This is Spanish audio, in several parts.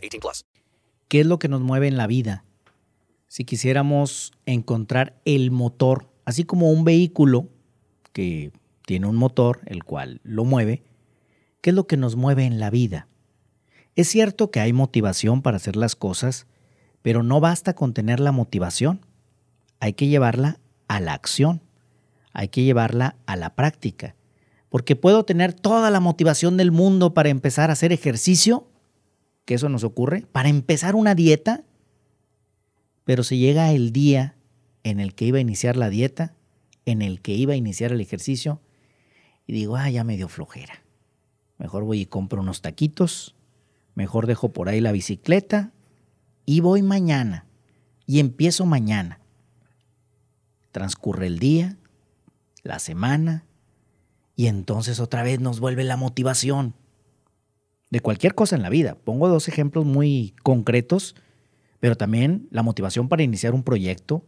18 plus. ¿Qué es lo que nos mueve en la vida? Si quisiéramos encontrar el motor, así como un vehículo que tiene un motor, el cual lo mueve, ¿qué es lo que nos mueve en la vida? Es cierto que hay motivación para hacer las cosas, pero no basta con tener la motivación hay que llevarla a la acción, hay que llevarla a la práctica. Porque puedo tener toda la motivación del mundo para empezar a hacer ejercicio, que eso nos ocurre, para empezar una dieta, pero si llega el día en el que iba a iniciar la dieta, en el que iba a iniciar el ejercicio, y digo, ah, ya me dio flojera. Mejor voy y compro unos taquitos, mejor dejo por ahí la bicicleta y voy mañana y empiezo mañana. Transcurre el día, la semana, y entonces otra vez nos vuelve la motivación. De cualquier cosa en la vida. Pongo dos ejemplos muy concretos, pero también la motivación para iniciar un proyecto,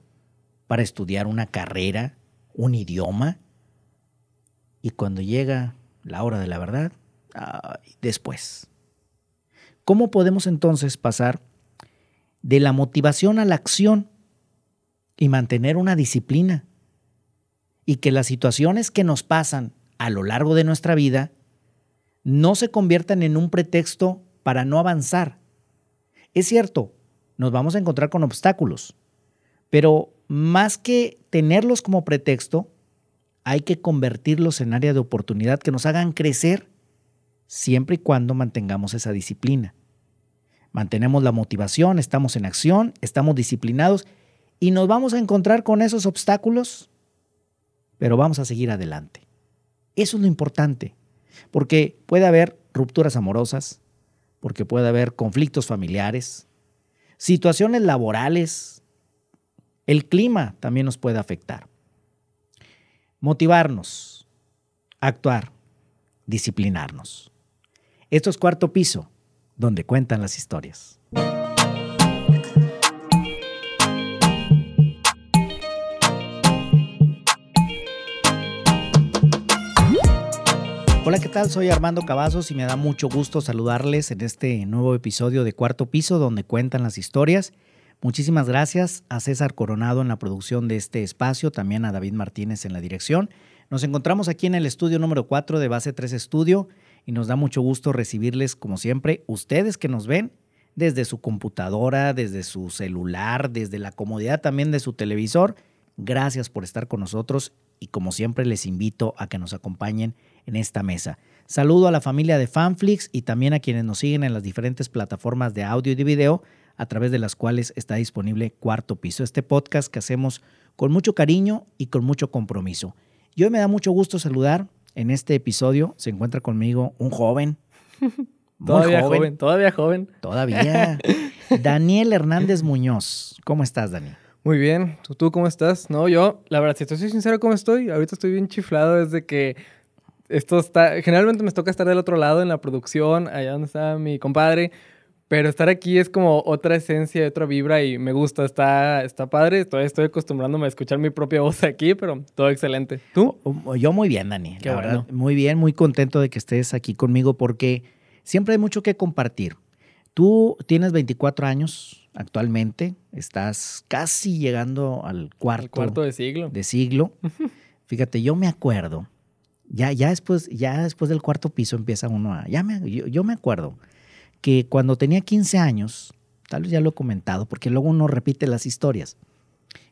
para estudiar una carrera, un idioma. Y cuando llega la hora de la verdad, después. ¿Cómo podemos entonces pasar de la motivación a la acción y mantener una disciplina. Y que las situaciones que nos pasan a lo largo de nuestra vida no se conviertan en un pretexto para no avanzar. Es cierto, nos vamos a encontrar con obstáculos, pero más que tenerlos como pretexto, hay que convertirlos en área de oportunidad que nos hagan crecer siempre y cuando mantengamos esa disciplina. Mantenemos la motivación, estamos en acción, estamos disciplinados y nos vamos a encontrar con esos obstáculos, pero vamos a seguir adelante. Eso es lo importante, porque puede haber rupturas amorosas, porque puede haber conflictos familiares, situaciones laborales, el clima también nos puede afectar. Motivarnos, actuar, disciplinarnos. Esto es cuarto piso, donde cuentan las historias. Hola, ¿qué tal? Soy Armando Cavazos y me da mucho gusto saludarles en este nuevo episodio de Cuarto Piso donde cuentan las historias. Muchísimas gracias a César Coronado en la producción de este espacio, también a David Martínez en la dirección. Nos encontramos aquí en el estudio número 4 de Base 3 Estudio y nos da mucho gusto recibirles, como siempre, ustedes que nos ven desde su computadora, desde su celular, desde la comodidad también de su televisor. Gracias por estar con nosotros y como siempre les invito a que nos acompañen en esta mesa. Saludo a la familia de Fanflix y también a quienes nos siguen en las diferentes plataformas de audio y de video a través de las cuales está disponible Cuarto Piso, este podcast que hacemos con mucho cariño y con mucho compromiso. Y hoy me da mucho gusto saludar. En este episodio se encuentra conmigo un joven. todavía joven. Todavía joven. Todavía. Daniel Hernández Muñoz. ¿Cómo estás, Daniel? Muy bien. ¿Tú, cómo estás? No, yo, la verdad, si estoy sincero, ¿cómo estoy? Ahorita estoy bien chiflado desde que esto está... Generalmente me toca estar del otro lado en la producción, allá donde está mi compadre, pero estar aquí es como otra esencia, otra vibra y me gusta, está, está padre. Todavía estoy acostumbrándome a escuchar mi propia voz aquí, pero todo excelente. ¿Tú? Yo muy bien, Dani. la verdad, muy bien, muy contento de que estés aquí conmigo porque siempre hay mucho que compartir. Tú tienes 24 años, actualmente. Estás casi llegando al cuarto, cuarto de siglo. De siglo. Fíjate, yo me acuerdo, ya, ya, después, ya después del cuarto piso empieza uno a... Ya me, yo, me acuerdo que cuando tenía 15 años, tal vez ya lo he comentado, porque luego uno repite las historias.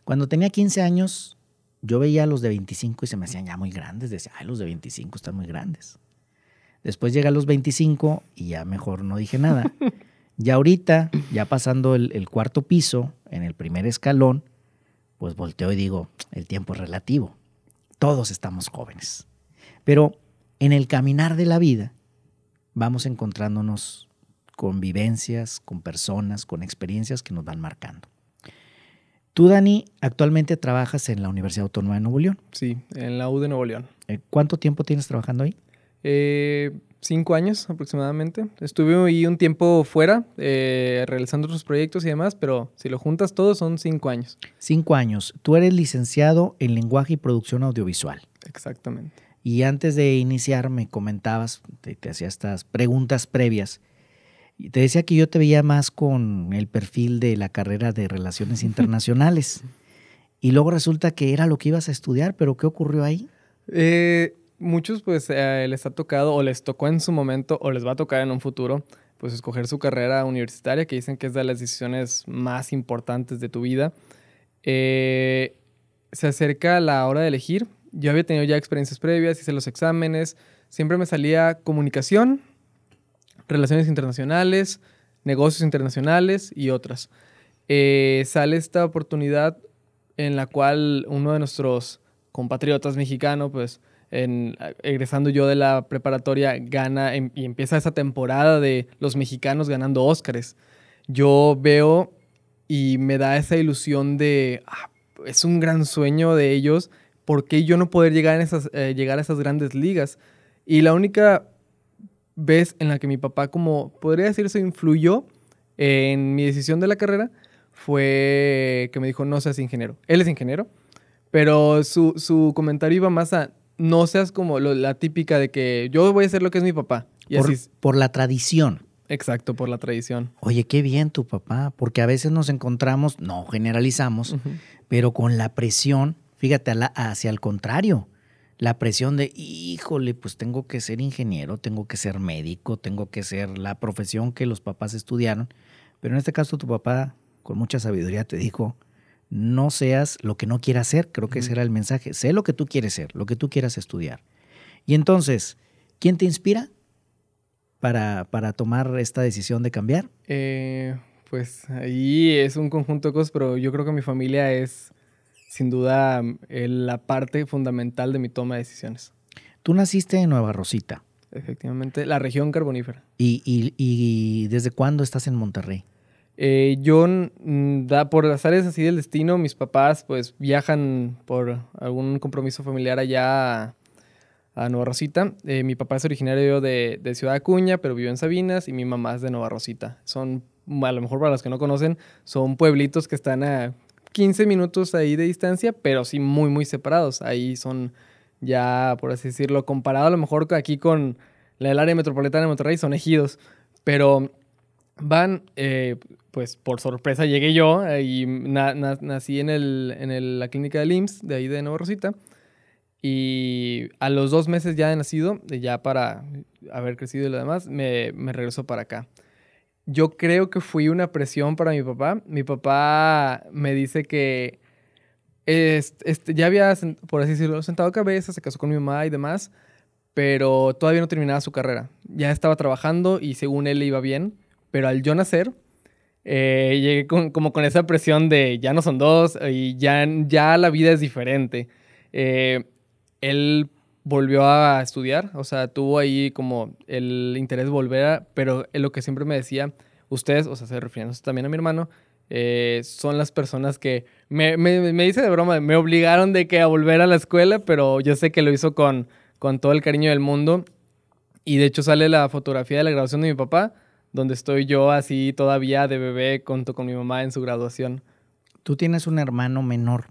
Cuando tenía 15 años, yo veía a los de 25 y se me hacían ya muy grandes. Decía, ay, los de 25 están muy grandes. Después llega a los 25 y ya mejor no dije nada. Ya ahorita, ya pasando el, cuarto piso, en el primer escalón, pues volteo y digo, el tiempo es relativo. Todos estamos jóvenes. Pero en el caminar de la vida vamos encontrándonos con vivencias, con personas, con experiencias que nos van marcando. Tú, Dani, actualmente trabajas en la Universidad Autónoma de Nuevo León. Sí, en la U de Nuevo León. Eh, ¿Cuánto tiempo tienes trabajando ahí? Eh, cinco años aproximadamente. Estuve ahí un tiempo fuera, eh, realizando otros proyectos y demás, pero si lo juntas todo son cinco años. Cinco años. Tú eres licenciado en lenguaje y producción audiovisual. Exactamente. Y antes de iniciar me comentabas, te, te hacía estas preguntas previas. Y te decía que yo te veía más con el perfil de la carrera de Relaciones Internacionales. y luego resulta que era lo que ibas a estudiar, pero ¿qué ocurrió ahí? Eh, muchos pues eh, les ha tocado o les tocó en su momento o les va a tocar en un futuro pues escoger su carrera universitaria que dicen que es de las decisiones más importantes de tu vida. Eh, se acerca la hora de elegir. Yo había tenido ya experiencias previas, hice los exámenes, siempre me salía comunicación, relaciones internacionales, negocios internacionales y otras. Eh, sale esta oportunidad en la cual uno de nuestros compatriotas mexicanos, pues en, egresando yo de la preparatoria, gana em, y empieza esa temporada de los mexicanos ganando Óscares. Yo veo y me da esa ilusión de, ah, es un gran sueño de ellos, ¿por qué yo no poder llegar, en esas, eh, llegar a esas grandes ligas? Y la única vez en la que mi papá, como podría decirse, influyó en mi decisión de la carrera fue que me dijo, no seas ingeniero. Él es ingeniero, pero su, su comentario iba más a, no seas como lo- la típica de que yo voy a hacer lo que es mi papá. Y Por, así es. por la tradición. Exacto, por la tradición. Oye, qué bien tu papá, porque a veces nos encontramos, no generalizamos, pero con la presión, fíjate, la- hacia el contrario, la presión de, híjole, pues tengo que ser ingeniero, tengo que ser médico, tengo que ser la profesión que los papás estudiaron, pero en este caso tu papá, con mucha sabiduría, te dijo, no seas lo que no quieras ser, creo que ese era el mensaje, sé lo que tú quieres ser, lo que tú quieras estudiar. Y entonces, ¿quién te inspira para, para tomar esta decisión de cambiar? Eh, pues ahí es un conjunto de cosas, pero yo creo que mi familia es sin duda la parte fundamental de mi toma de decisiones. Tú naciste en Nueva Rosita. Efectivamente, la región carbonífera. ¿Y, y, y desde cuándo estás en Monterrey? Eh, yo, mm, da, por las áreas así del destino, mis papás pues viajan por algún compromiso familiar allá a, a Nueva Rosita. Eh, mi papá es originario de, Ciudad Acuña, pero vive en Sabinas, y mi mamá es de Nueva Rosita. Son, a lo mejor para los que no conocen, son pueblitos que están a 15 minutos ahí de distancia, pero sí muy, muy separados. Ahí son ya, por así decirlo, comparado a lo mejor aquí con la- el área metropolitana de Monterrey, son ejidos. Pero van, eh, pues por sorpresa llegué yo eh, y na- na- nací en, el, en el- la clínica del IMSS, de ahí de Nueva Rosita. Y a los dos meses ya de nacido, ya para haber crecido y lo demás, me, regresó para acá. Yo creo que fui una presión para mi papá. Mi papá me dice que est- este, ya había, por así decirlo, sentado cabeza, se casó con mi mamá y demás, pero todavía no terminaba su carrera. Ya estaba trabajando y según él le iba bien, pero al yo nacer, eh, llegué con- como con esa presión de ya no son dos y ya, ya la vida es diferente. Eh, él volvió a estudiar, o sea, tuvo ahí como el interés de volver, a- pero lo que siempre me decía, ustedes, o sea, se refiriéndose también a mi hermano, eh, son las personas que me, me, me dice de broma, me obligaron de que a volver a la escuela, pero yo sé que lo hizo con, con todo el cariño del mundo. Y de hecho sale la fotografía de la graduación de mi papá, donde estoy yo así todavía de bebé junto con mi mamá en su graduación. Tú tienes un hermano menor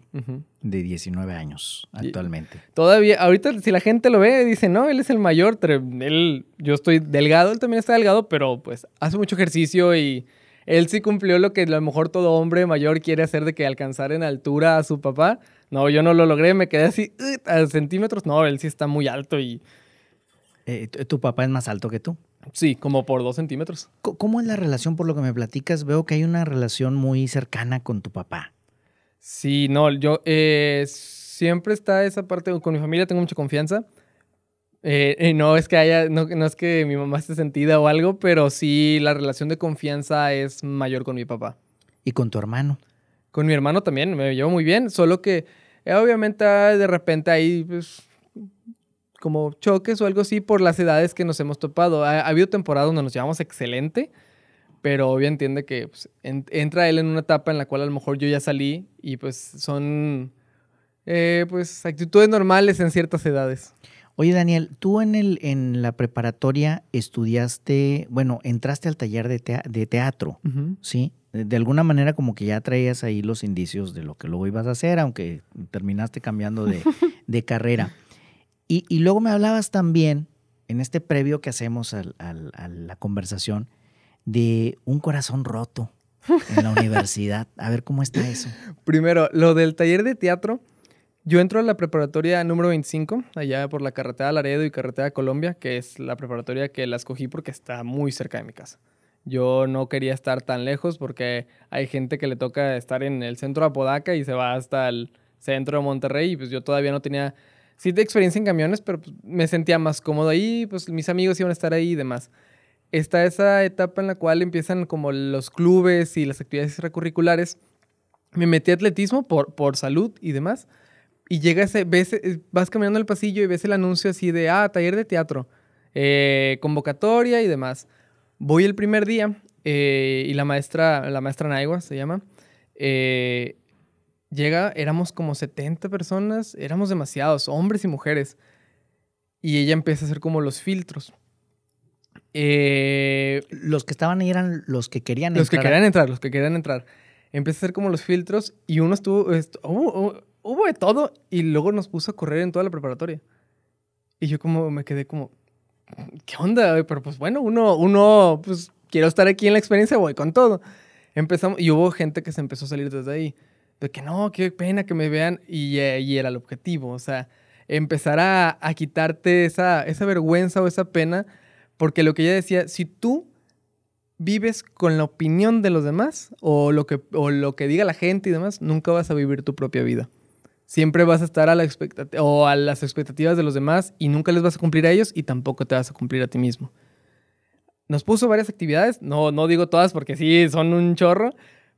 de 19 años Y- actualmente. Todavía, ahorita si la gente lo ve, dice, no, él es el mayor, él, yo estoy delgado, él también está delgado, pero pues hace mucho ejercicio y él sí cumplió lo que a lo mejor todo hombre mayor quiere hacer de que alcanzar en altura a su papá. No, yo no lo logré, me quedé así a centímetros. No, él sí está muy alto y Eh, tu papá es más alto que tú. Sí, como por dos centímetros. ¿Cómo es la relación? Por lo que me platicas, veo que hay una relación muy cercana con tu papá. Sí, no, yo eh, siempre está esa parte con mi familia, tengo mucha confianza. Eh, eh, no es que haya, no, no es que mi mamá esté sentida o algo, pero sí la relación de confianza es mayor con mi papá. ¿Y con tu hermano? Con mi hermano también me llevo muy bien, solo que eh, obviamente ah, de repente hay pues, como choques o algo así por las edades que nos hemos topado. Ha, ha habido temporadas donde nos llevamos excelente, pero obvio entiende que pues, en- entra él en una etapa en la cual a lo mejor yo ya salí y pues son eh, pues actitudes normales en ciertas edades. Oye, Daniel, tú en, el, en la preparatoria estudiaste, bueno, entraste al taller de, tea- de teatro, ¿sí? De, de alguna manera como que ya traías ahí los indicios de lo que luego ibas a hacer, aunque terminaste cambiando de, de carrera. Y, y luego me hablabas también, en este previo que hacemos al- al- a la conversación, de un corazón roto en la universidad. A ver cómo está eso. Primero, lo del taller de teatro. Yo entro a la preparatoria número 25, allá por la carretera Laredo y carretera Colombia, que es la preparatoria que la escogí porque está muy cerca de mi casa. Yo no quería estar tan lejos porque hay gente que le toca estar en el centro de Apodaca y se va hasta el centro de Monterrey y pues yo todavía no tenía, sí de experiencia en camiones, pero pues, me sentía más cómodo ahí, pues mis amigos iban a estar ahí y demás. Está esa etapa en la cual empiezan como los clubes y las actividades extracurriculares. Me metí a atletismo por, por salud y demás. Y llega ese, ves, eh, vas caminando el pasillo y ves el anuncio así de, ah, taller de teatro, eh, convocatoria y demás. Voy el primer día eh, y la maestra, la maestra Naigua se llama, eh, llega, éramos como 70 personas, éramos demasiados, hombres y mujeres. Y ella empieza a hacer como los filtros. Eh, Los que estaban ahí eran los que querían los que entrar querían entrar, los que querían entrar. Empecé a hacer como los filtros y uno estuvo, est- hubo, hubo- de todo y luego nos puso a correr en toda la preparatoria. Y yo como me quedé como, ¿qué onda? Pero pues bueno, uno, uno, pues quiero estar aquí en la experiencia, voy con todo. Empezamos, y hubo gente que se empezó a salir desde ahí. De que no, qué pena que me vean. Y, eh, y era el objetivo, o sea, empezar a, a quitarte esa, esa vergüenza o esa pena. Porque lo que ella decía, si tú vives con la opinión de los demás o lo que, o lo que diga la gente y demás, nunca vas a vivir tu propia vida. Siempre vas a estar a, la expectat- o a las expectativas de los demás y nunca les vas a cumplir a ellos y tampoco te vas a cumplir a ti mismo. Nos puso varias actividades, no, no digo todas porque sí son un chorro,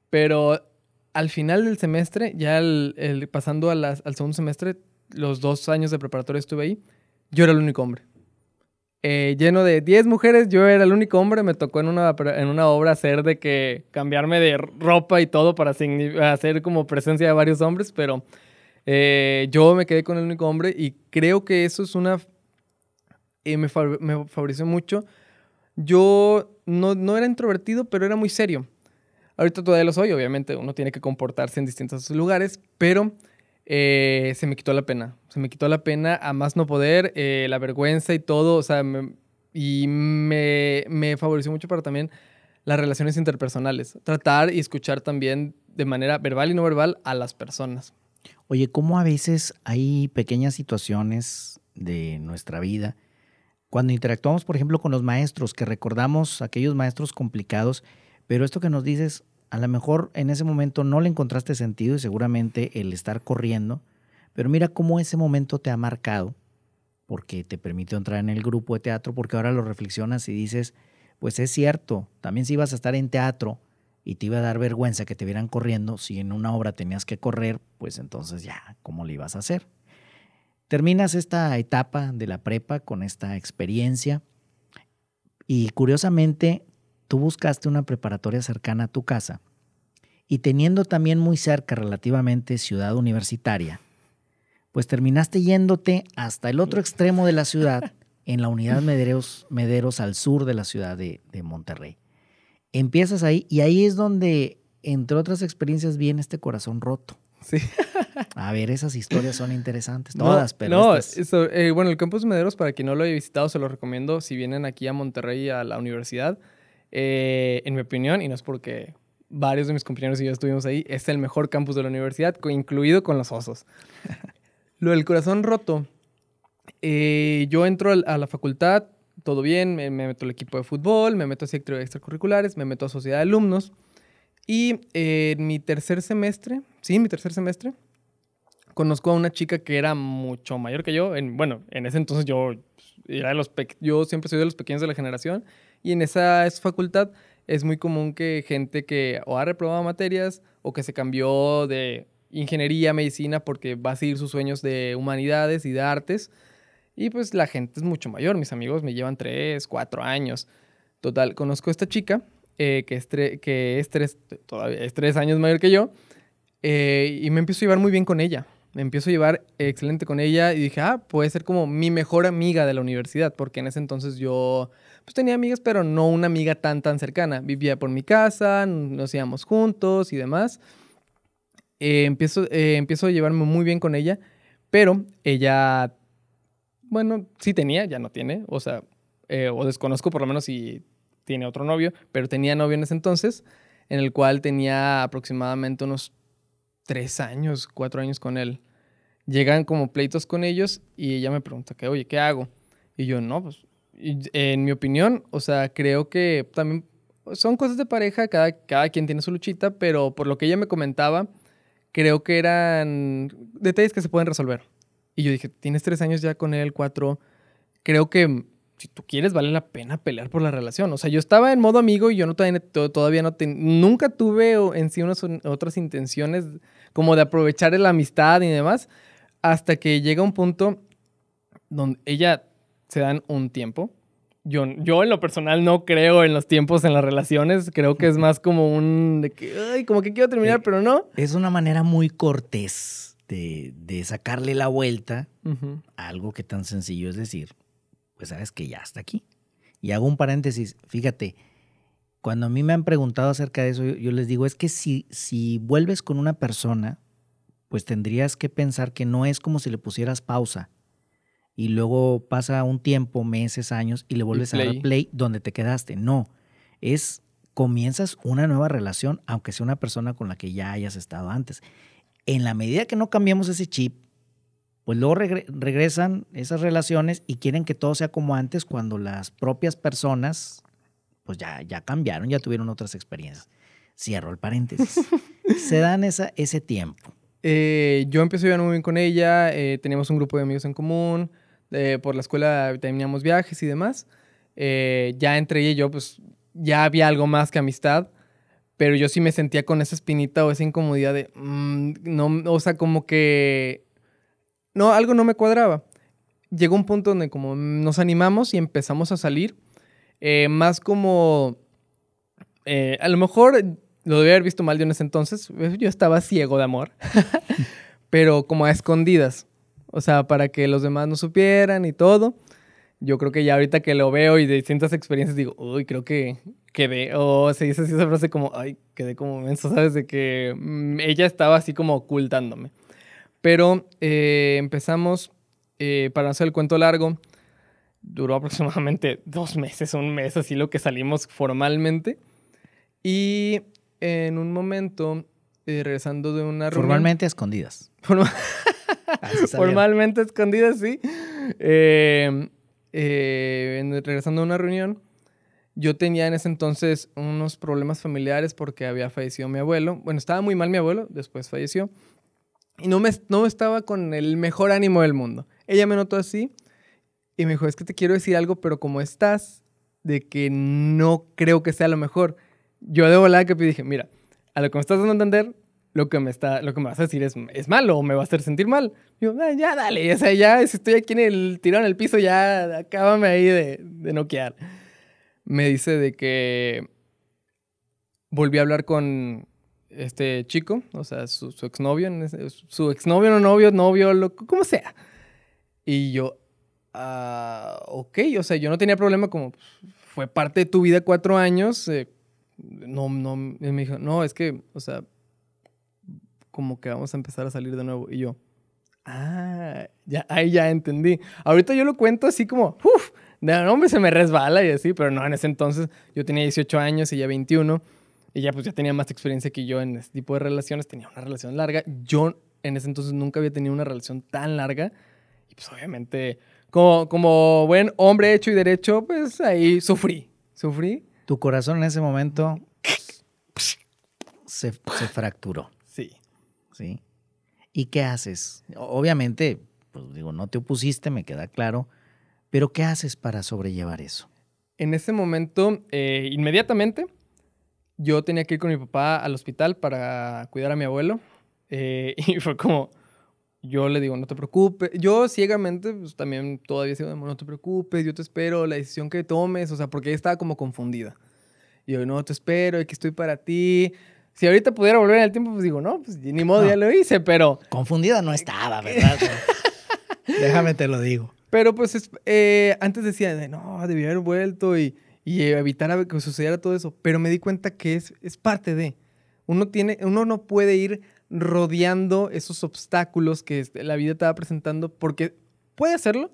pero al final del semestre, ya pasando al segundo semestre, los dos años de preparatoria estuve ahí, yo era el único hombre eh, lleno de 10 mujeres, yo era el único hombre, me tocó en una, en una obra hacer de que cambiarme de ropa y todo para hacer como presencia de varios hombres, pero eh, yo me quedé con el único hombre y creo que eso es una... eh, me, fa- me favoreció mucho. Yo no, no era introvertido, pero era muy serio. Ahorita todavía lo soy, obviamente uno tiene que comportarse en distintos lugares, pero eh, se me quitó la pena. Se me quitó la pena a más no poder, eh, la vergüenza y todo, o sea, me- y me, me favoreció mucho para también las relaciones interpersonales. Tratar y escuchar también de manera verbal y no verbal a las personas. Oye, ¿cómo a veces hay pequeñas situaciones de nuestra vida cuando interactuamos, por ejemplo, con los maestros, que recordamos aquellos maestros complicados, pero esto que nos dices, a lo mejor en ese momento no le encontraste sentido y seguramente el estar corriendo, pero mira cómo ese momento te ha marcado, porque te permitió entrar en el grupo de teatro, porque ahora lo reflexionas y dices, pues es cierto, también si ibas a estar en teatro y te iba a dar vergüenza que te vieran corriendo, si en una obra tenías que correr, pues entonces ya, ¿cómo le ibas a hacer? Terminas esta etapa de la prepa con esta experiencia y curiosamente tú buscaste una preparatoria cercana a tu casa y teniendo también muy cerca relativamente ciudad universitaria, pues terminaste yéndote hasta el otro extremo de la ciudad, en la unidad Mederos, Mederos al sur de la ciudad de, de Monterrey. Empiezas ahí y ahí es donde, entre otras experiencias, viene este corazón roto. Sí. A ver, esas historias son interesantes, No, todas, pero No, estas- eso, eh, bueno, el campus Mederos, para quien no lo haya visitado, se lo recomiendo si vienen aquí a Monterrey a la universidad. Eh, en mi opinión, y no es porque varios de mis compañeros y yo estuvimos ahí, es el mejor campus de la universidad, incluido con los osos. lo del corazón roto. eh, yo entro a la facultad, todo bien, me, me meto al equipo de fútbol, me meto a actividades extracurriculares, me meto a sociedad de alumnos. Y eh, en mi tercer semestre, sí, en mi tercer semestre, conozco a una chica que era mucho mayor que yo. En, bueno, en ese entonces yo era de los yo siempre soy de los pequeños de la generación y en esa es- facultad es muy común que gente que o ha reprobado materias o que se cambió de ingeniería, medicina porque va a seguir sus sueños de humanidades y de artes. Y pues la gente es mucho mayor, mis amigos me llevan 3, 4 años. Total, conozco a esta chica eh, que, es que es tres, todavía es tres años mayor que yo, eh, y me empiezo a llevar muy bien con ella. Me empiezo a llevar excelente con ella y dije, ah, puede ser como mi mejor amiga de la universidad, porque en ese entonces yo pues tenía amigas, pero no una amiga tan, tan cercana. Vivía por mi casa, nos íbamos juntos y demás. Eh, empiezo, eh, empiezo a llevarme muy bien con ella, pero ella, bueno, sí tenía, ya no tiene, o sea, eh, o desconozco por lo menos si tiene otro novio, pero tenía novio en ese entonces, en el cual tenía aproximadamente unos tres años, cuatro años con él. Llegan como pleitos con ellos y ella me pregunta que, oye, ¿qué hago? Y yo, no, pues, en mi opinión, o sea, creo que también son cosas de pareja, cada, cada quien tiene su luchita, pero por lo que ella me comentaba, creo que eran detalles que se pueden resolver. Y yo dije, tienes tres años ya con él, cuatro, creo que si tú quieres, vale la pena pelear por la relación. O sea, yo estaba en modo amigo y yo no todavía, no ten- nunca tuve en sí unas otras intenciones como de aprovechar la amistad y demás, hasta que llega un punto donde ella se dan un tiempo. Yo, yo en lo personal no creo en los tiempos en las relaciones, creo que es más como un de que, ay, como que quiero terminar, Sí. pero no. Es una manera muy cortés de, de sacarle la vuelta a algo que tan sencillo es decir, pues sabes que ya está aquí. Y hago un paréntesis, fíjate, cuando a mí me han preguntado acerca de eso, yo, yo les digo, es que si, si vuelves con una persona, pues tendrías que pensar que no es como si le pusieras pausa y luego pasa un tiempo, meses, años y le vuelves a dar play. donde te quedaste. No, es comienzas una nueva relación, aunque sea una persona con la que ya hayas estado antes. En la medida que no cambiamos ese chip, pues luego regre- regresan esas relaciones y quieren que todo sea como antes cuando las propias personas pues ya, ya cambiaron, ya tuvieron otras experiencias. Cierro el paréntesis. Se dan esa, ese tiempo. Eh, yo empecé a muy bien con ella, eh, teníamos un grupo de amigos en común, eh, por la escuela teníamos viajes y demás. Eh, ya entre ella y yo, pues ya había algo más que amistad, pero yo sí me sentía con esa espinita o esa incomodidad de, mm, no, o sea, como que, no, algo no me cuadraba. Llegó un punto donde como nos animamos y empezamos a salir, eh, más como, a lo mejor lo debía haber visto mal yo en ese entonces. Yo estaba ciego de amor. Pero como a escondidas. O sea, para que los demás no supieran y todo. Yo creo que ya ahorita que lo veo y de distintas experiencias digo, uy, creo que quedé. O se dice así esa frase como, ay, quedé como menso, ¿sabes? De que mm, ella estaba así como ocultándome. Pero eh, empezamos, eh, para no hacer el cuento largo, duró aproximadamente dos meses, un mes, así lo que salimos formalmente. Y en un momento, eh, regresando de una reunión... Formalmente a escondidas. Forma- Así salieron. formalmente escondidas, sí. Eh, eh, regresando a una reunión, yo tenía en ese entonces unos problemas familiares porque había fallecido mi abuelo. Bueno, estaba muy mal mi abuelo, después falleció. Y no, me, no estaba con el mejor ánimo del mundo. Ella me notó así y me dijo, es que te quiero decir algo, pero como estás, de que no creo que sea lo mejor. Yo de volada que dije, mira, a lo que me estás dando a entender, lo que me, está, lo que me vas a decir es, es malo o me va a hacer sentir mal. Yo, "Ah, ya dale, o sea, ya si estoy aquí en el tirado en el piso, ya acábame ahí de, de noquear. Me dice de que volví a hablar con este chico, o sea, su, exnovio, su exnovio, no novio, novio, lo, como sea. Y yo, ah, ok, o sea, yo no tenía problema como fue parte de tu vida cuatro años. eh, no, no, me dijo, no, es que, o sea, como que vamos a empezar a salir de nuevo. Y yo, ah, ya, ahí ya entendí. Ahorita yo lo cuento así como, uff, de hombre se me resbala y así, pero no, en ese entonces yo tenía 18 años y ella 21. Y ya pues ya tenía más experiencia que yo en este tipo de relaciones, tenía una relación larga. Yo en ese entonces nunca había tenido una relación tan larga. Y pues obviamente, como, como buen hombre hecho y derecho, pues ahí sufrí. Sufrí, Tu corazón en ese momento se, se fracturó, sí. ¿Y qué haces? Obviamente, pues digo, no te opusiste, me queda claro, pero ¿qué haces para sobrellevar eso? En ese momento, eh, inmediatamente, yo tenía que ir con mi papá al hospital para cuidar a mi abuelo. eh, y fue como, yo le digo, no te preocupes. Yo ciegamente, pues también todavía sigo, no te preocupes, yo te espero, la decisión que tomes, o sea, porque ella estaba como confundida. Y yo, no, te espero, aquí estoy para ti. Si ahorita pudiera volver en el tiempo, pues digo, no, pues ni modo, No. ya lo hice, pero... Confundida no estaba, ¿verdad? Déjame te lo digo. Pero pues es- eh, antes decía, de, no, debía haber vuelto y, y evitar que sucediera todo eso. Pero me di cuenta que es, es parte de. Uno, tiene, uno no puede ir rodeando esos obstáculos que este, la vida te va presentando porque puede hacerlo,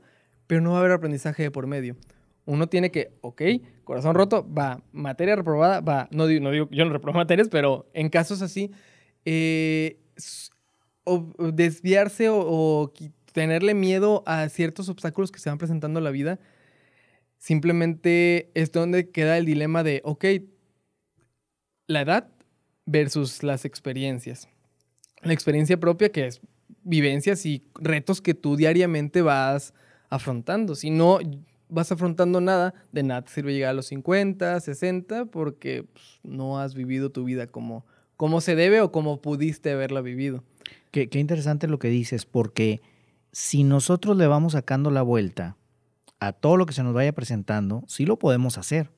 pero no va a haber aprendizaje de por medio. Uno tiene que, ok, corazón roto, va, materia reprobada, va. No no digo yo no reprobo materias, pero en casos así, eh, o- desviarse o, o tenerle miedo a ciertos obstáculos que se van presentando en la vida, simplemente es donde queda el dilema de, ok, la edad versus las experiencias. La experiencia propia, que es vivencias y retos que tú diariamente vas afrontando. Si no vas afrontando nada, de nada te sirve llegar a los 50, 60, porque pues, no has vivido tu vida como, como se debe o como pudiste haberla vivido. Qué, qué interesante lo que dices, porque si nosotros le vamos sacando la vuelta a todo lo que se nos vaya presentando, sí lo podemos hacer.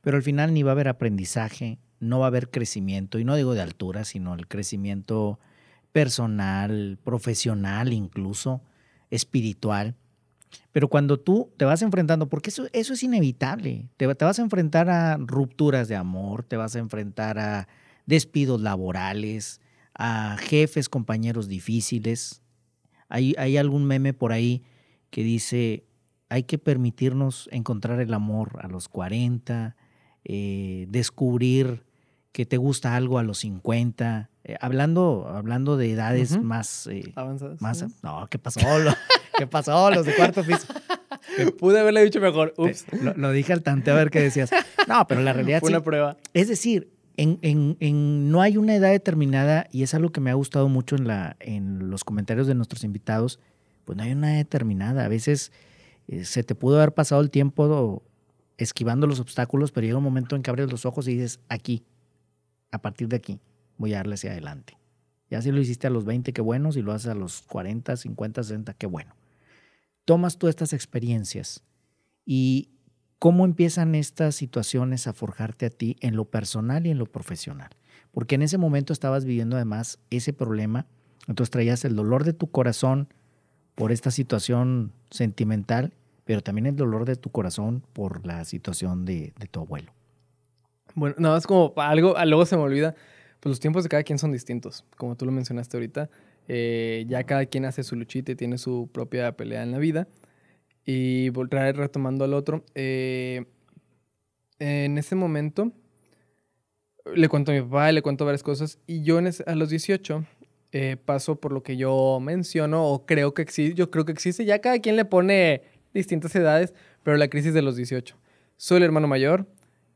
Pero al final ni va a haber aprendizaje, no va a haber crecimiento, y no digo de altura, sino el crecimiento personal, profesional incluso, espiritual. Pero cuando tú te vas enfrentando, porque eso, eso es inevitable, te, va- te vas a enfrentar a rupturas de amor, te vas a enfrentar a despidos laborales, a jefes, compañeros difíciles. Hay, hay algún meme por ahí que dice, hay que permitirnos encontrar el amor a los 40, eh, descubrir que te gusta algo a los 50, eh, hablando, hablando de edades más... eh, ¿Avanzadas? más no, ¿qué pasó? ¿Qué pasó? Los de cuarto piso. Pude haberle dicho mejor. Ups. Te- Lo, lo dije al tanteo a ver qué decías. No, pero la realidad Fue sí. una prueba. Es decir, en, en- en- no hay una edad determinada y es algo que me ha gustado mucho en, la, en los comentarios de nuestros invitados. Pues no hay una edad determinada. A veces eh, se te pudo haber pasado el tiempo esquivando los obstáculos, pero llega un momento en que abres los ojos y dices, aquí, a partir de aquí, voy a darle hacia adelante. Ya si lo hiciste a los 20, qué bueno. Si lo haces a los 40, 50, 60, qué bueno. Tomas tú estas experiencias y cómo empiezan estas situaciones a forjarte a ti en lo personal y en lo profesional. Porque en ese momento estabas viviendo además ese problema, entonces traías el dolor de tu corazón por esta situación sentimental, pero también el dolor de tu corazón por la situación de, tu abuelo. Bueno, nada más como algo, luego se me olvida, pues los tiempos de cada quien son distintos, como tú lo mencionaste ahorita. Eh, ya cada quien hace su luchita y tiene su propia pelea en la vida. Y volver retomando al otro, eh, en ese momento le cuento a mi papá, le cuento varias cosas, y yo ese- a los 18 eh, paso por lo que yo menciono o creo que existe, yo creo que existe, ya cada quien le pone distintas edades, pero la crisis de los 18. Soy el hermano mayor,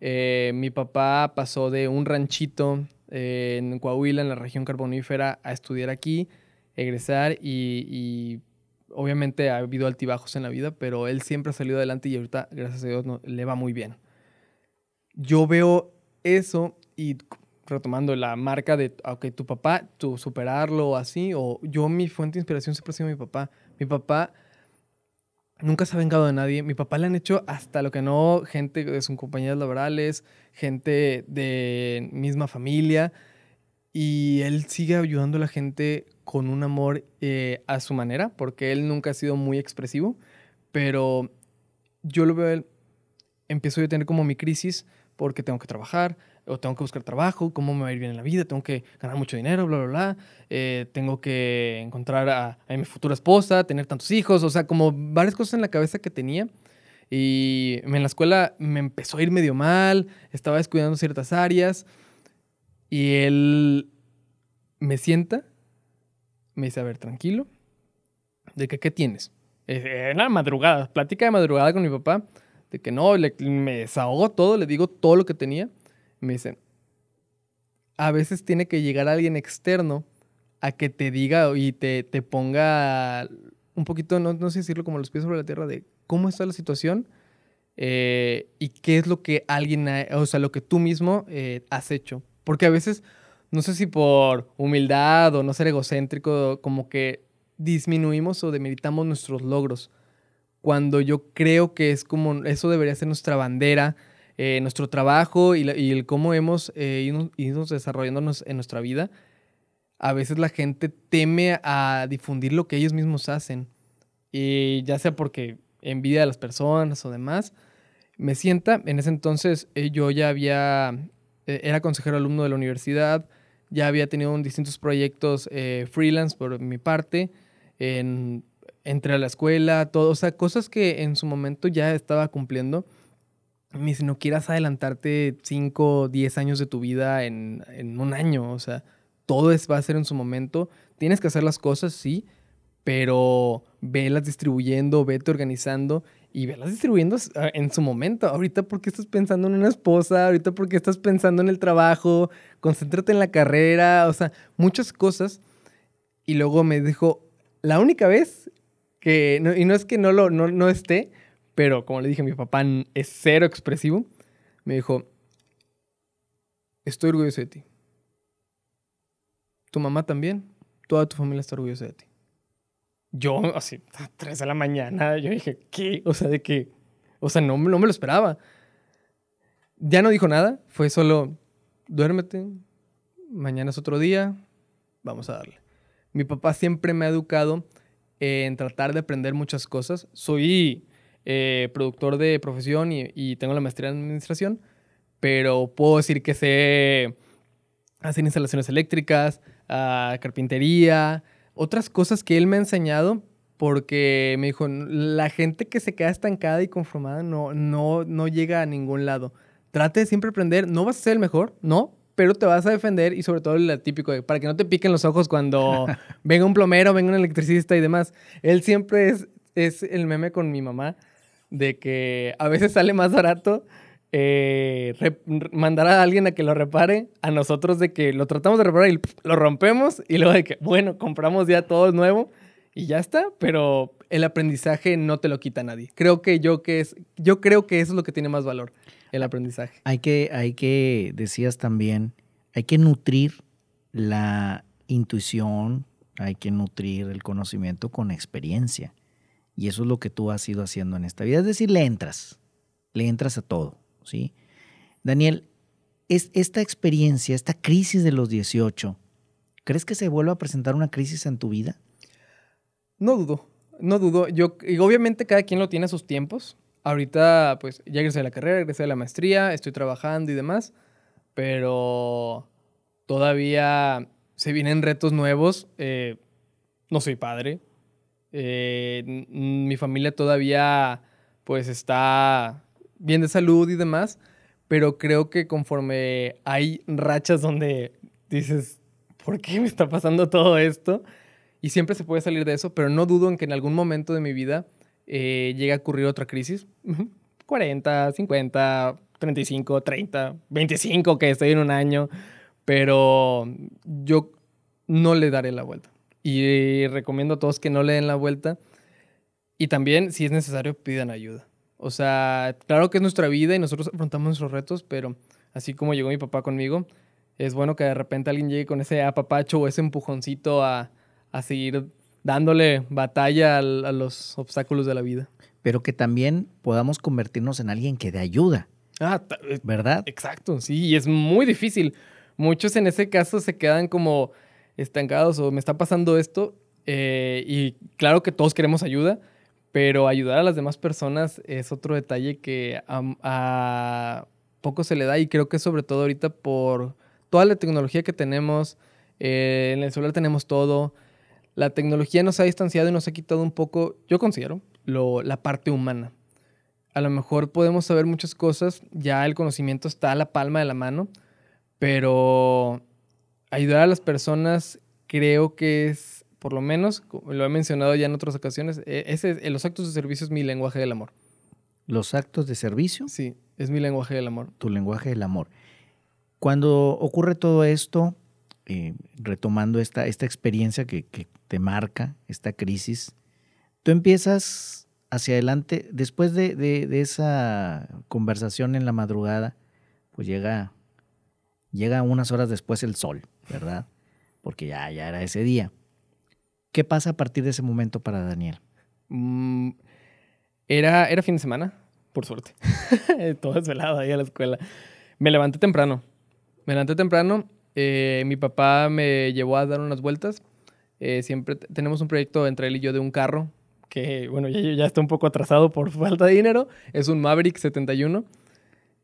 eh, mi papá pasó de un ranchito en Coahuila, en la región carbonífera, a estudiar aquí, egresar y, y obviamente ha habido altibajos en la vida, pero él siempre ha salido adelante y ahorita, gracias a Dios, no- le va muy bien. Yo veo eso y retomando la marca de, ok, tu papá, tu superarlo así, o yo mi fuente de inspiración siempre ha sido mi papá. Mi papá nunca se ha vengado de nadie. Mi papá le han hecho hasta lo que no gente de sus compañías laborales, gente de misma familia. Y él sigue ayudando a la gente con un amor eh, a su manera, porque él nunca ha sido muy expresivo. Pero yo lo veo, él, empiezo yo a tener como mi crisis porque tengo que trabajar, o tengo que buscar trabajo, cómo me va a ir bien en la vida, tengo que ganar mucho dinero, bla, bla, bla. Eh, tengo que encontrar a, a mi futura esposa, tener tantos hijos, o sea, como varias cosas en la cabeza que tenía. Y en la escuela me empezó a ir medio mal, estaba descuidando ciertas áreas. Y él me sienta, me dice, a ver, tranquilo, ¿de que, qué tienes? Eh, En la madrugada, plática de madrugada con mi papá, de que no, le- me desahogo todo, le digo todo lo que tenía. Me dice, a veces tiene que llegar alguien externo a que te diga y te, te ponga un poquito, no, no sé decirlo como los pies sobre la tierra, de cómo está la situación eh, y qué es lo que alguien, ha- o sea, lo que tú mismo eh, has hecho. Porque a veces, no sé si por humildad o no ser egocéntrico, como que disminuimos o demeritamos nuestros logros. Cuando yo creo que es como, eso debería ser nuestra bandera, eh, nuestro trabajo y, el cómo hemos eh, ido, ido desarrollándonos en nuestra vida, a veces la gente teme a difundir lo que ellos mismos hacen. Y ya sea porque envidia a las personas o demás. Me sienta, en ese entonces eh, yo ya había, eh, era consejero alumno de la universidad, ya había tenido distintos proyectos eh, freelance por mi parte, en, entré a la escuela, todo, o sea, cosas que en su momento ya estaba cumpliendo. Me dice, no quieras adelantarte 5, 10 años de tu vida en, en un año, o sea, todo es, va a ser en su momento. Tienes que hacer las cosas, sí, pero velas distribuyendo, vete organizando y velas distribuyendo ah, en su momento. Ahorita porque estás pensando en una esposa, ahorita porque estás pensando en el trabajo, concéntrate en la carrera, o sea, muchas cosas. Y luego me dijo, la única vez que, no- y no es que no, lo, no, no esté, pero como le dije, mi papá es cero expresivo, me dijo, estoy orgulloso de ti. Tu mamá también, toda tu familia está orgullosa de ti. Yo, así, a 3 de la mañana, yo dije, ¿qué? O sea, de que, o sea, no, no me lo esperaba. Ya no dijo nada, fue solo, duérmete, mañana es otro día, vamos a darle. Mi papá siempre me ha educado en tratar de aprender muchas cosas. Soy eh, productor de profesión y, y tengo la maestría en administración, pero puedo decir que sé hacer instalaciones eléctricas, ah, carpintería, otras cosas que él me ha enseñado porque me dijo, la gente que se queda estancada y conformada no, no, no llega a ningún lado. Trate de siempre aprender, no vas a ser el mejor, no, pero te vas a defender y sobre todo el típico, de, para que no te piquen los ojos cuando venga un plomero, venga un electricista y demás. Él siempre es, es el meme con mi mamá de que a veces sale más barato eh, mandar a alguien a que lo repare, a nosotros de que lo tratamos de reparar y lo rompemos y luego de que, bueno, compramos ya todo nuevo y ya está, pero el aprendizaje no te lo quita nadie. Creo que yo que es, yo creo que eso es lo que tiene más valor, el aprendizaje. Hay que, hay que, decías también, hay que nutrir la intuición, hay que nutrir el conocimiento con experiencia. Y eso es lo que tú has ido haciendo en esta vida. Es decir, le entras, le entras a todo, ¿sí? Daniel, es, esta experiencia, esta crisis de los 18, ¿crees que se vuelva a presentar una crisis en tu vida? No dudo, no dudo. Yo, y obviamente cada quien lo tiene a sus tiempos. Ahorita, pues, ya egresé de la carrera, egresé de la maestría, estoy trabajando y demás, pero todavía se vienen retos nuevos. Eh, no soy padre. Eh, mi familia todavía, pues, está bien de salud y demás, pero creo que conforme hay rachas donde dices, ¿por qué me está pasando todo esto? Y siempre se puede salir de eso, pero no dudo en que en algún momento de mi vida eh, llegue a ocurrir otra crisis. Ujú. 40, 50, 35, 30, 25, que estoy en un año. Pero yo no le daré la vuelta. Y recomiendo a todos que no le den la vuelta. Y también, si es necesario, pidan ayuda. O sea, claro que es nuestra vida y nosotros afrontamos nuestros retos, pero así como llegó mi papá conmigo, es bueno que de repente alguien llegue con ese apapacho o ese empujoncito a, a seguir dándole batalla al- a los obstáculos de la vida. Pero que también podamos convertirnos en alguien que dé ayuda, Ah, eh, ¿verdad? exacto, sí, y es muy difícil. Muchos en ese caso se quedan como estancados o me está pasando esto. eh, y claro que todos queremos ayuda, pero ayudar a las demás personas es otro detalle que a, poco se le da y creo que sobre todo ahorita por toda la tecnología que tenemos, eh, en el celular tenemos todo, la tecnología nos ha distanciado y nos ha quitado un poco, yo considero, la parte humana. A lo mejor podemos saber muchas cosas, ya el conocimiento está a la palma de la mano, pero ayudar a las personas creo que es, por lo menos, lo he mencionado ya en otras ocasiones, e- ese, es- los actos de servicio es mi lenguaje del amor. Los actos de servicio, Sí, es mi lenguaje del amor. tu lenguaje del amor. Cuando ocurre todo esto, eh, retomando esta, esta experiencia que, que te marca, esta crisis, tú empiezas hacia adelante, después de, de- de esa conversación en la madrugada, pues llega, llega unas horas después el sol, ¿verdad? Porque ya, ya era ese día. ¿Qué pasa a partir de ese momento para Daniel? Mm, era, era fin de semana, por suerte. Todo desvelado ahí a la escuela. Me levanté temprano. Me levanté temprano. eh, mi papá me llevó a dar unas vueltas. Eh, siempre tenemos un proyecto entre él y yo de un carro que, bueno, ya, ya está un poco atrasado por falta de dinero. Es un Maverick 71.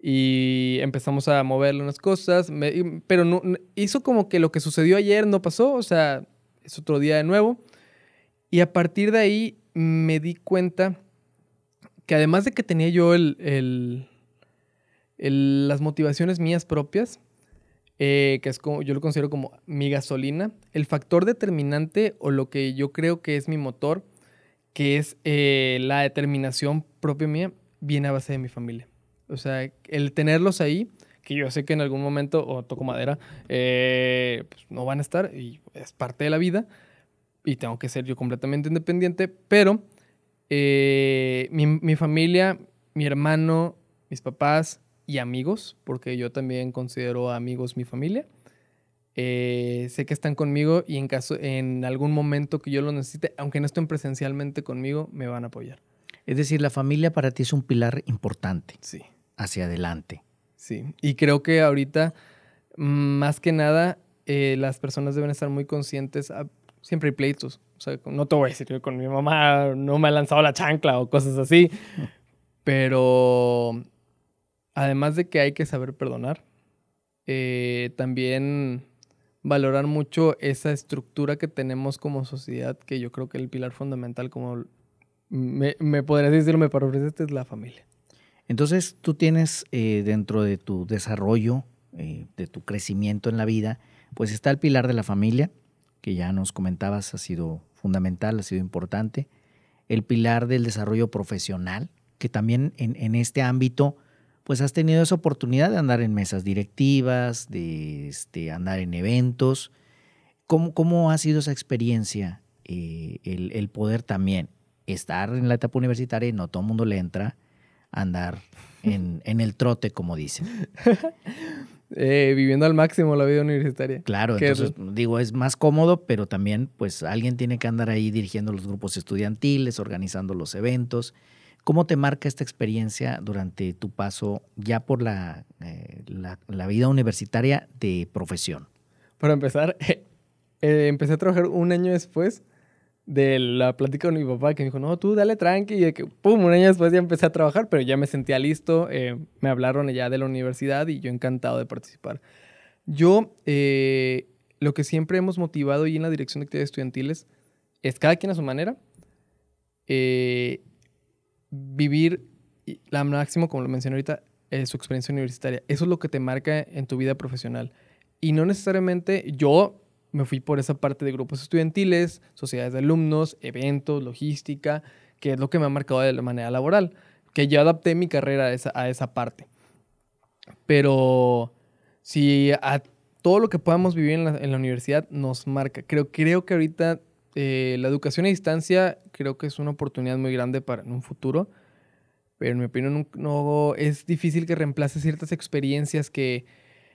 Y empezamos a moverle unas cosas. me- pero no, hizo como que lo que sucedió ayer no pasó. O sea, es otro día de nuevo. Y a partir de ahí me di cuenta que además de que tenía yo las motivaciones mías propias, eh, que es como, yo lo considero como mi gasolina, el factor determinante o lo que yo creo que es mi motor, que es eh, la determinación propia mía, viene a base de mi familia. O sea, el tenerlos ahí, que yo sé que en algún momento, o toco madera, eh, pues no van a estar y es parte de la vida y tengo que ser yo completamente independiente, pero eh, mi, mi familia, mi hermano, mis papás y amigos, porque yo también considero amigos mi familia, eh, sé que están conmigo y en caso, en algún momento que yo lo necesite, aunque no estén presencialmente conmigo, me van a apoyar. Es decir, la familia para ti es un pilar importante Sí. hacia adelante. Sí, y creo que ahorita, más que nada, eh, las personas deben estar muy conscientes. ah, siempre hay pleitos. O sea, no te voy a decir que con mi mamá no me ha lanzado la chancla o cosas así. Pero además de que hay que saber perdonar, eh, también valorar mucho esa estructura que tenemos como sociedad, que yo creo que el pilar fundamental, como me, me podrías decirlo, me parafraseaste, es la familia. Entonces, tú tienes eh, dentro de tu desarrollo, eh, de tu crecimiento en la vida, pues está el pilar de la familia, que ya nos comentabas, ha sido fundamental, ha sido importante. El pilar del desarrollo profesional, que también en, este ámbito, pues has tenido esa oportunidad de andar en mesas directivas, de este, andar en eventos. ¿Cómo, cómo ha sido esa experiencia? eh, el, el poder también estar en la etapa universitaria no todo el mundo le entra andar en, en el trote, como dicen. Eh, viviendo al máximo la vida universitaria. Claro, entonces digo, es más cómodo, pero también pues alguien tiene que andar ahí dirigiendo los grupos estudiantiles, organizando los eventos. ¿Cómo te marca esta experiencia durante tu paso ya por la, eh, la, la vida universitaria de profesión? Para empezar, eh, empecé a trabajar un año después de la plática con mi papá, que me dijo, no, tú dale tranqui, y de que, pum, un año después ya empecé a trabajar, pero ya me sentía listo, eh, me hablaron ya de la universidad y yo encantado de participar. Yo, eh, lo que siempre hemos motivado y en la dirección de actividades estudiantiles es cada quien a su manera, eh, vivir la máximo, como lo mencioné ahorita, su experiencia universitaria. Eso es lo que te marca en tu vida profesional. Y no necesariamente yo me fui por esa parte de grupos estudiantiles, sociedades de alumnos, eventos, logística, que es lo que me ha marcado de la manera laboral, que yo adapté mi carrera a esa, a esa parte. Pero si a todo lo que podamos vivir en la, universidad nos marca, creo, creo que ahorita eh, la educación a distancia creo que es una oportunidad muy grande para en un futuro, pero en mi opinión no- es difícil que reemplace ciertas experiencias que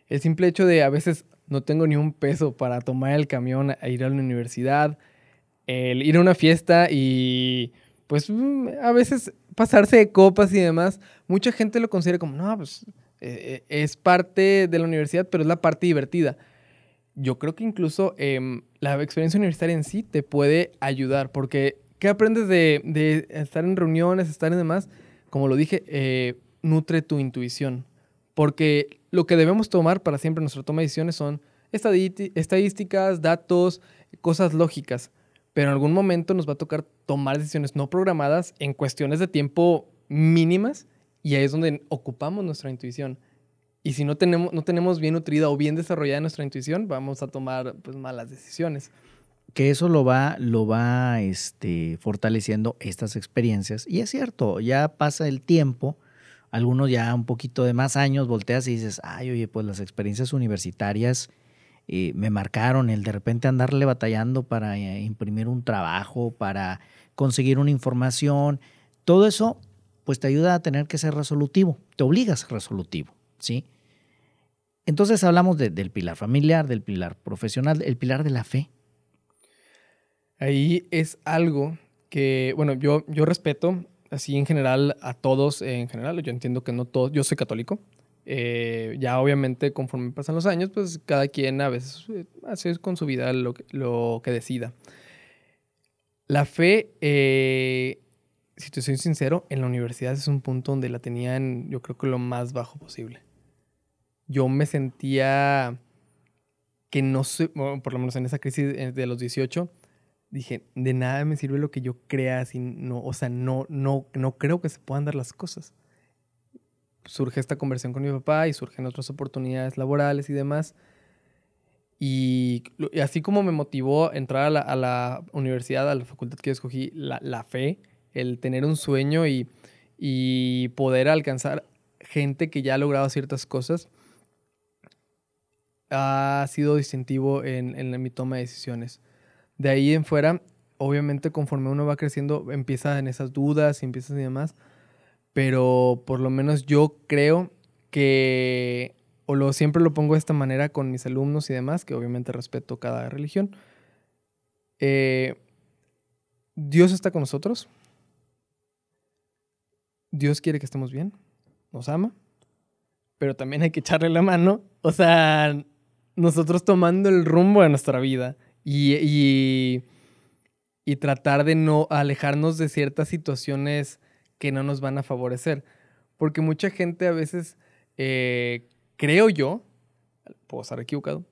el simple hecho de a veces no tengo ni un peso para tomar el camión a ir a la universidad, el ir a una fiesta y pues mm, a veces pasarse de copas y demás, mucha gente lo considera como, no, pues eh, eh, es parte de la universidad, pero es la parte divertida. Yo creo que incluso em, la experiencia universitaria en sí te puede ayudar, porque ¿qué aprendes de, de estar en reuniones, estar en demás? Como lo dije, eh, nutre tu intuición, porque lo que debemos tomar para siempre en nuestra toma de decisiones son estadísticas, datos, cosas lógicas, pero en algún momento nos va a tocar tomar decisiones no programadas en cuestiones de tiempo mínimas y ahí es donde ocupamos nuestra intuición. Y si no tenemos, no tenemos bien nutrida o bien desarrollada nuestra intuición, vamos a tomar pues, malas decisiones. que eso lo va, lo va este, fortaleciendo estas experiencias. Y es cierto, ya pasa el tiempo, algunos ya un poquito de más años, volteas y dices, ay, oye, pues las experiencias universitarias eh, me marcaron el de repente andarle batallando para eh, imprimir un trabajo, para conseguir una información. Todo eso, pues te ayuda a tener que ser resolutivo, te obliga a ser resolutivo, ¿sí? Entonces hablamos de- del pilar familiar, del pilar profesional, el pilar de la fe. Ahí es algo que, bueno, yo, yo respeto así en general a todos, en general, yo entiendo que no todos, yo soy católico. Eh, ya obviamente conforme pasan los años, pues cada quien a veces eh, hace con su vida lo que, lo que decida. La fe, eh, si te soy sincero, en la universidad es un punto donde la tenían, yo creo que lo más bajo posible. Yo me sentía que no sé, bueno, por lo menos en esa crisis eh, de los 18, dije, de nada me sirve lo que yo crea, si no, o sea, no, no, no creo que se puedan dar las cosas. Surge esta conversión con mi papá y surgen otras oportunidades laborales y demás. Y, y así como me motivó entrar a la, a la universidad, a la facultad que yo escogí, la, la fe, el tener un sueño y, y poder alcanzar gente que ya ha logrado ciertas cosas, ha sido distintivo en, en mi toma de decisiones. De ahí en fuera, obviamente conforme uno va creciendo, empieza en esas dudas y empiezas y demás, pero por lo menos yo creo que, o lo, siempre lo pongo de esta manera con mis alumnos y demás, que obviamente respeto cada religión, eh, Dios está con nosotros, Dios quiere que estemos bien, nos ama, pero también hay que echarle la mano, o sea, nosotros tomando el rumbo de nuestra vida y, y, y tratar de no alejarnos de ciertas situaciones que no nos van a favorecer. Porque mucha gente a veces, eh, creo yo, puedo estar equivocado,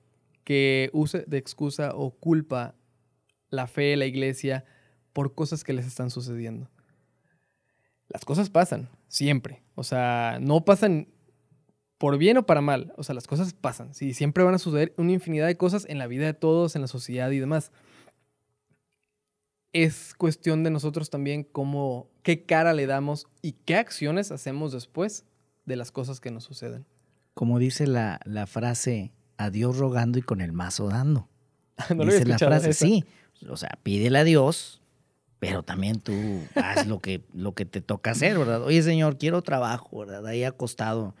que use de excusa o culpa la fe, la iglesia, por cosas que les están sucediendo. Las cosas pasan, siempre. O sea, no pasan por bien o para mal. O sea, las cosas pasan. Sí, siempre van a suceder una infinidad de cosas en la vida de todos, en la sociedad y demás. Es cuestión de nosotros también cómo, qué cara le damos y qué acciones hacemos después de las cosas que nos suceden. Como dice la, la frase, a Dios rogando y con el mazo dando. no dice la frase, esa. sí. O sea, pídele a Dios, pero también tú haz lo que, lo que te toca hacer, ¿verdad? Oye, señor, quiero trabajo, ¿verdad? Ahí acostado,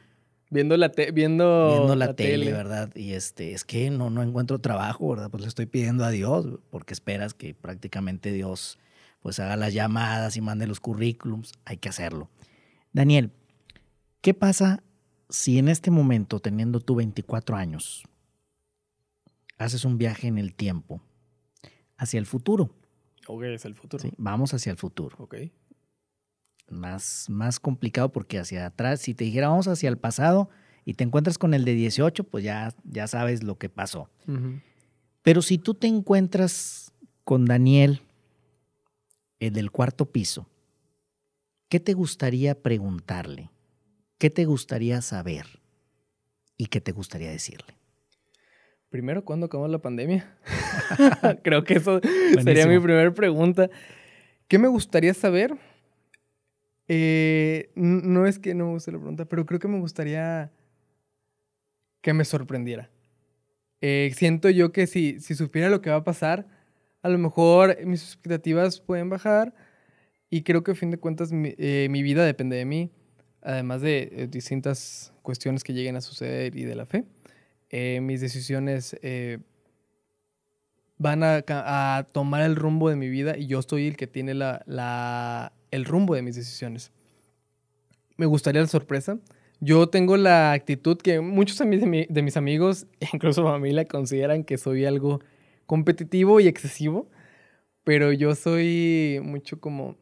Viendo la, te- viendo viendo la, tele, ¿verdad? Y este, es que no, no encuentro trabajo, ¿verdad? Pues le estoy pidiendo a Dios, porque esperas que prácticamente Dios pues haga las llamadas y mande los currículums. Hay que hacerlo. Daniel, ¿qué pasa si en este momento, teniendo tú 24 años, haces un viaje en el tiempo hacia el futuro? Ok, es el futuro. ¿sí? Vamos hacia el futuro. Ok. Más, más complicado porque hacia atrás, si te dijera vamos hacia el pasado y te encuentras con el de 18, pues ya, ya sabes lo que pasó. Pero si tú te encuentras con Daniel, el del cuarto piso, ¿qué te gustaría preguntarle? ¿Qué te gustaría saber? ¿Y qué te gustaría decirle? Primero, ¿cuándo acabó la pandemia? Creo que eso sería mi primera pregunta. ¿Qué me gustaría saber? Eh, no es que no me guste la pregunta, pero creo que me gustaría que me sorprendiera. Eh, siento yo que si, si supiera lo que va a pasar, a lo mejor mis expectativas pueden bajar y creo que a fin de cuentas mi, eh, mi vida depende de mí, además de distintas cuestiones que lleguen a suceder y de la fe. Mis decisiones van a, tomar el rumbo de mi vida y yo soy el que tiene la- el rumbo de mis decisiones. Me gustaría la sorpresa. Yo tengo la actitud que muchos de mis, de mi- de mis amigos, incluso familia, consideran que soy algo competitivo y excesivo, pero yo soy mucho como...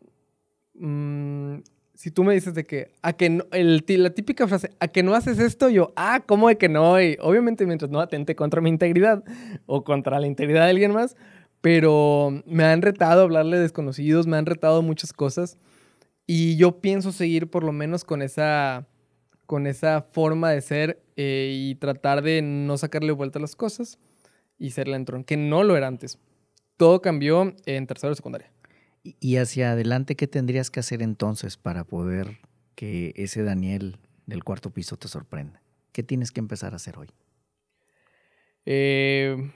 mm, si tú me dices de que, a que el la típica frase, a que no haces esto, yo, ah, ¿cómo de que no? Y obviamente mientras no atente contra mi integridad o contra la integridad de alguien más, pero me han retado a hablarle a desconocidos, me han retado muchas cosas y yo pienso seguir por lo menos con esa, con esa forma de ser eh, y tratar de no sacarle vuelta a las cosas y ser entrón, que no lo era antes. Todo cambió en tercero de secundaria. Y- Y hacia adelante, ¿qué tendrías que hacer entonces para poder que ese Daniel del cuarto piso te sorprenda? ¿Qué tienes que empezar a hacer hoy? Eh,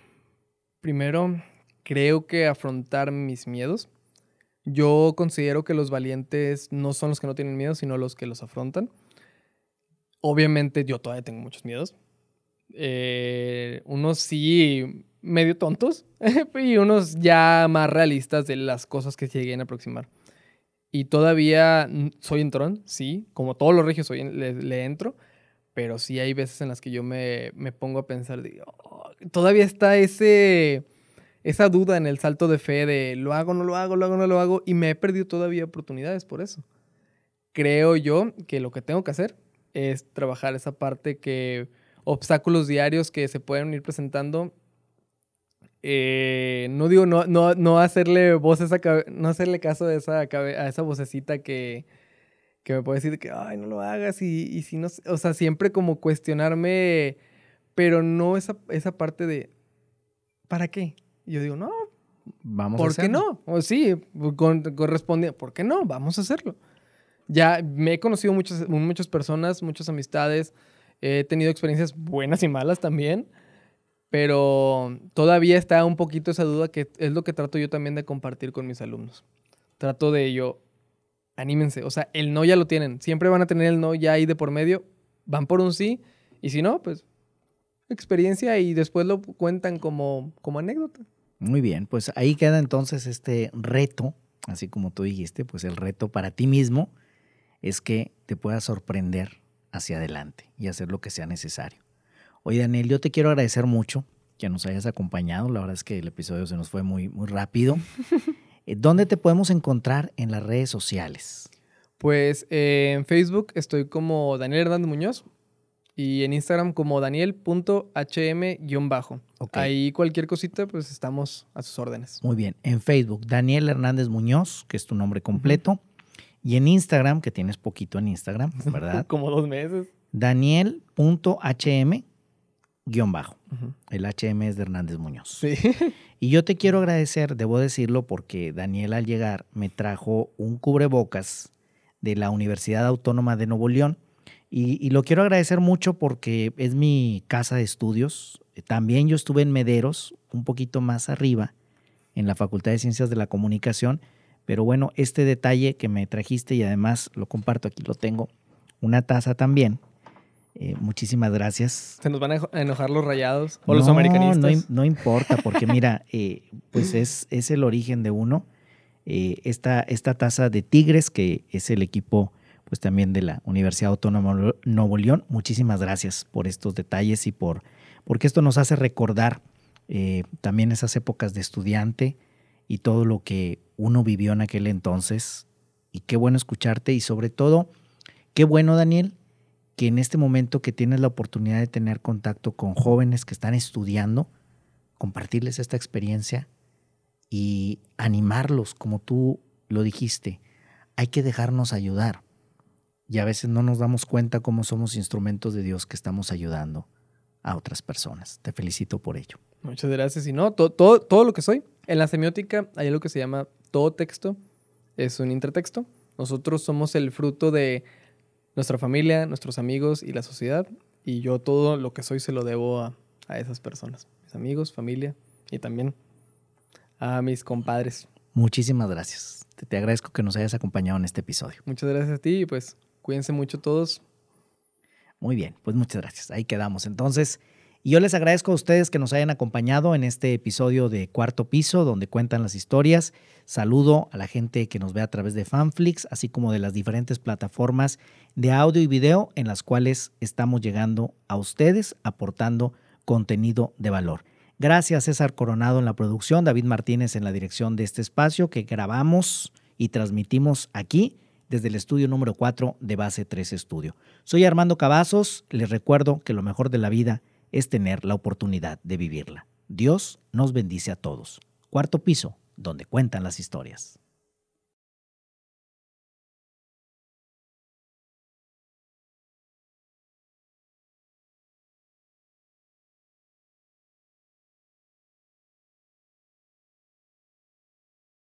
primero, creo que afrontar mis miedos. Yo considero que los valientes no son los que no tienen miedo, sino los que los afrontan. Obviamente yo todavía tengo muchos miedos. Eh, unos sí medio tontos y unos ya más realistas de las cosas que se lleguen a aproximar. Y todavía soy entrón, sí, como todos los regios soy, le, le entro, pero sí hay veces en las que yo me, me pongo a pensar, "Oh", todavía está ese, esa duda en el salto de fe de lo hago, no lo hago, lo hago, no lo hago, y me he perdido todavía oportunidades por eso. Creo yo que lo que tengo que hacer es trabajar esa parte que obstáculos diarios que se pueden ir presentando. eh, no digo no, no, no hacerle voz a esa no hacerle caso a esa, a esa vocecita que, que me puede decir que ay no lo hagas y, y si no sé", o sea siempre como cuestionarme pero no esa, esa parte de ¿para qué? Y yo digo no Vamos a ¿Por qué no? O sí, con, corresponde. ¿Por qué no? Vamos a hacerlo. Ya me he conocido muchas, muchas personas, muchas amistades. He tenido experiencias buenas y malas también. Pero todavía está un poquito esa duda que es lo que trato yo también de compartir con mis alumnos. Trato de yo, anímense. O sea, el no ya lo tienen. Siempre van a tener el no ya ahí de por medio. Van por un sí. Y si no, pues experiencia y después lo cuentan como, como anécdota. Muy bien, pues ahí queda entonces este reto, así como tú dijiste, pues el reto para ti mismo es que te puedas sorprender hacia adelante y hacer lo que sea necesario. Oye, Daniel, yo te quiero agradecer mucho que nos hayas acompañado. La verdad es que el episodio se nos fue muy, muy rápido. Eh, ¿Dónde te podemos encontrar en las redes sociales? Pues eh, en Facebook estoy como Daniel Hernández Muñoz y en Instagram como daniel.hm-bajo. Ok. Ahí cualquier cosita, pues estamos a sus órdenes. Muy bien. En Facebook, Daniel Hernández Muñoz, que es tu nombre completo. Y en Instagram, que tienes poquito en Instagram, ¿verdad? Como dos meses. Daniel.hm guion bajo. El HM es de Hernández Muñoz. Sí. Y yo te quiero agradecer, debo decirlo, porque Daniel al llegar me trajo un cubrebocas de la Universidad Autónoma de Nuevo León. Y, y lo quiero agradecer mucho porque es mi casa de estudios. También yo estuve en Mederos, un poquito más arriba, en la Facultad de Ciencias de la Comunicación. Pero bueno, este detalle que me trajiste y además lo comparto, aquí lo tengo, una taza también. Eh, muchísimas gracias. Se nos van a eno- a enojar los rayados o los americanistas. No importa, porque mira, eh, pues es, es el origen de uno. Eh, esta, esta taza de Tigres, que es el equipo pues también de la Universidad Autónoma de Nuevo León. Muchísimas gracias por estos detalles y por porque esto nos hace recordar eh, también esas épocas de estudiante y todo lo que uno vivió en aquel entonces. Y qué bueno escucharte y sobre todo, qué bueno, Daniel, que en este momento que tienes la oportunidad de tener contacto con jóvenes que están estudiando, compartirles esta experiencia y animarlos, como tú lo dijiste, hay que dejarnos ayudar. Y a veces no nos damos cuenta cómo somos instrumentos de Dios que estamos ayudando a otras personas. Te felicito por ello. Muchas gracias. Y no, to- todo, todo lo que soy. En la semiótica hay algo que se llama todo texto. Es un intertexto. Nosotros somos el fruto de nuestra familia, nuestros amigos y la sociedad. Y yo todo lo que soy se lo debo a, a esas personas. Mis amigos, familia y también a mis compadres. Muchísimas gracias. Te, te agradezco que nos hayas acompañado en este episodio. Muchas gracias a ti y pues cuídense mucho todos. Muy bien, pues muchas gracias. Ahí quedamos. Entonces, y yo les agradezco a ustedes que nos hayan acompañado en este episodio de Cuarto Piso, donde cuentan las historias. Saludo a la gente que nos ve a través de Fanflix, así como de las diferentes plataformas de audio y video en las cuales estamos llegando a ustedes, aportando contenido de valor. Gracias César Coronado en la producción, David Martínez en la dirección de este espacio que grabamos y transmitimos aquí desde el estudio número 4 de Base 3 Estudio. Soy Armando Cavazos, les recuerdo que lo mejor de la vida es tener la oportunidad de vivirla. Dios nos bendice a todos. Cuarto piso, donde cuentan las historias.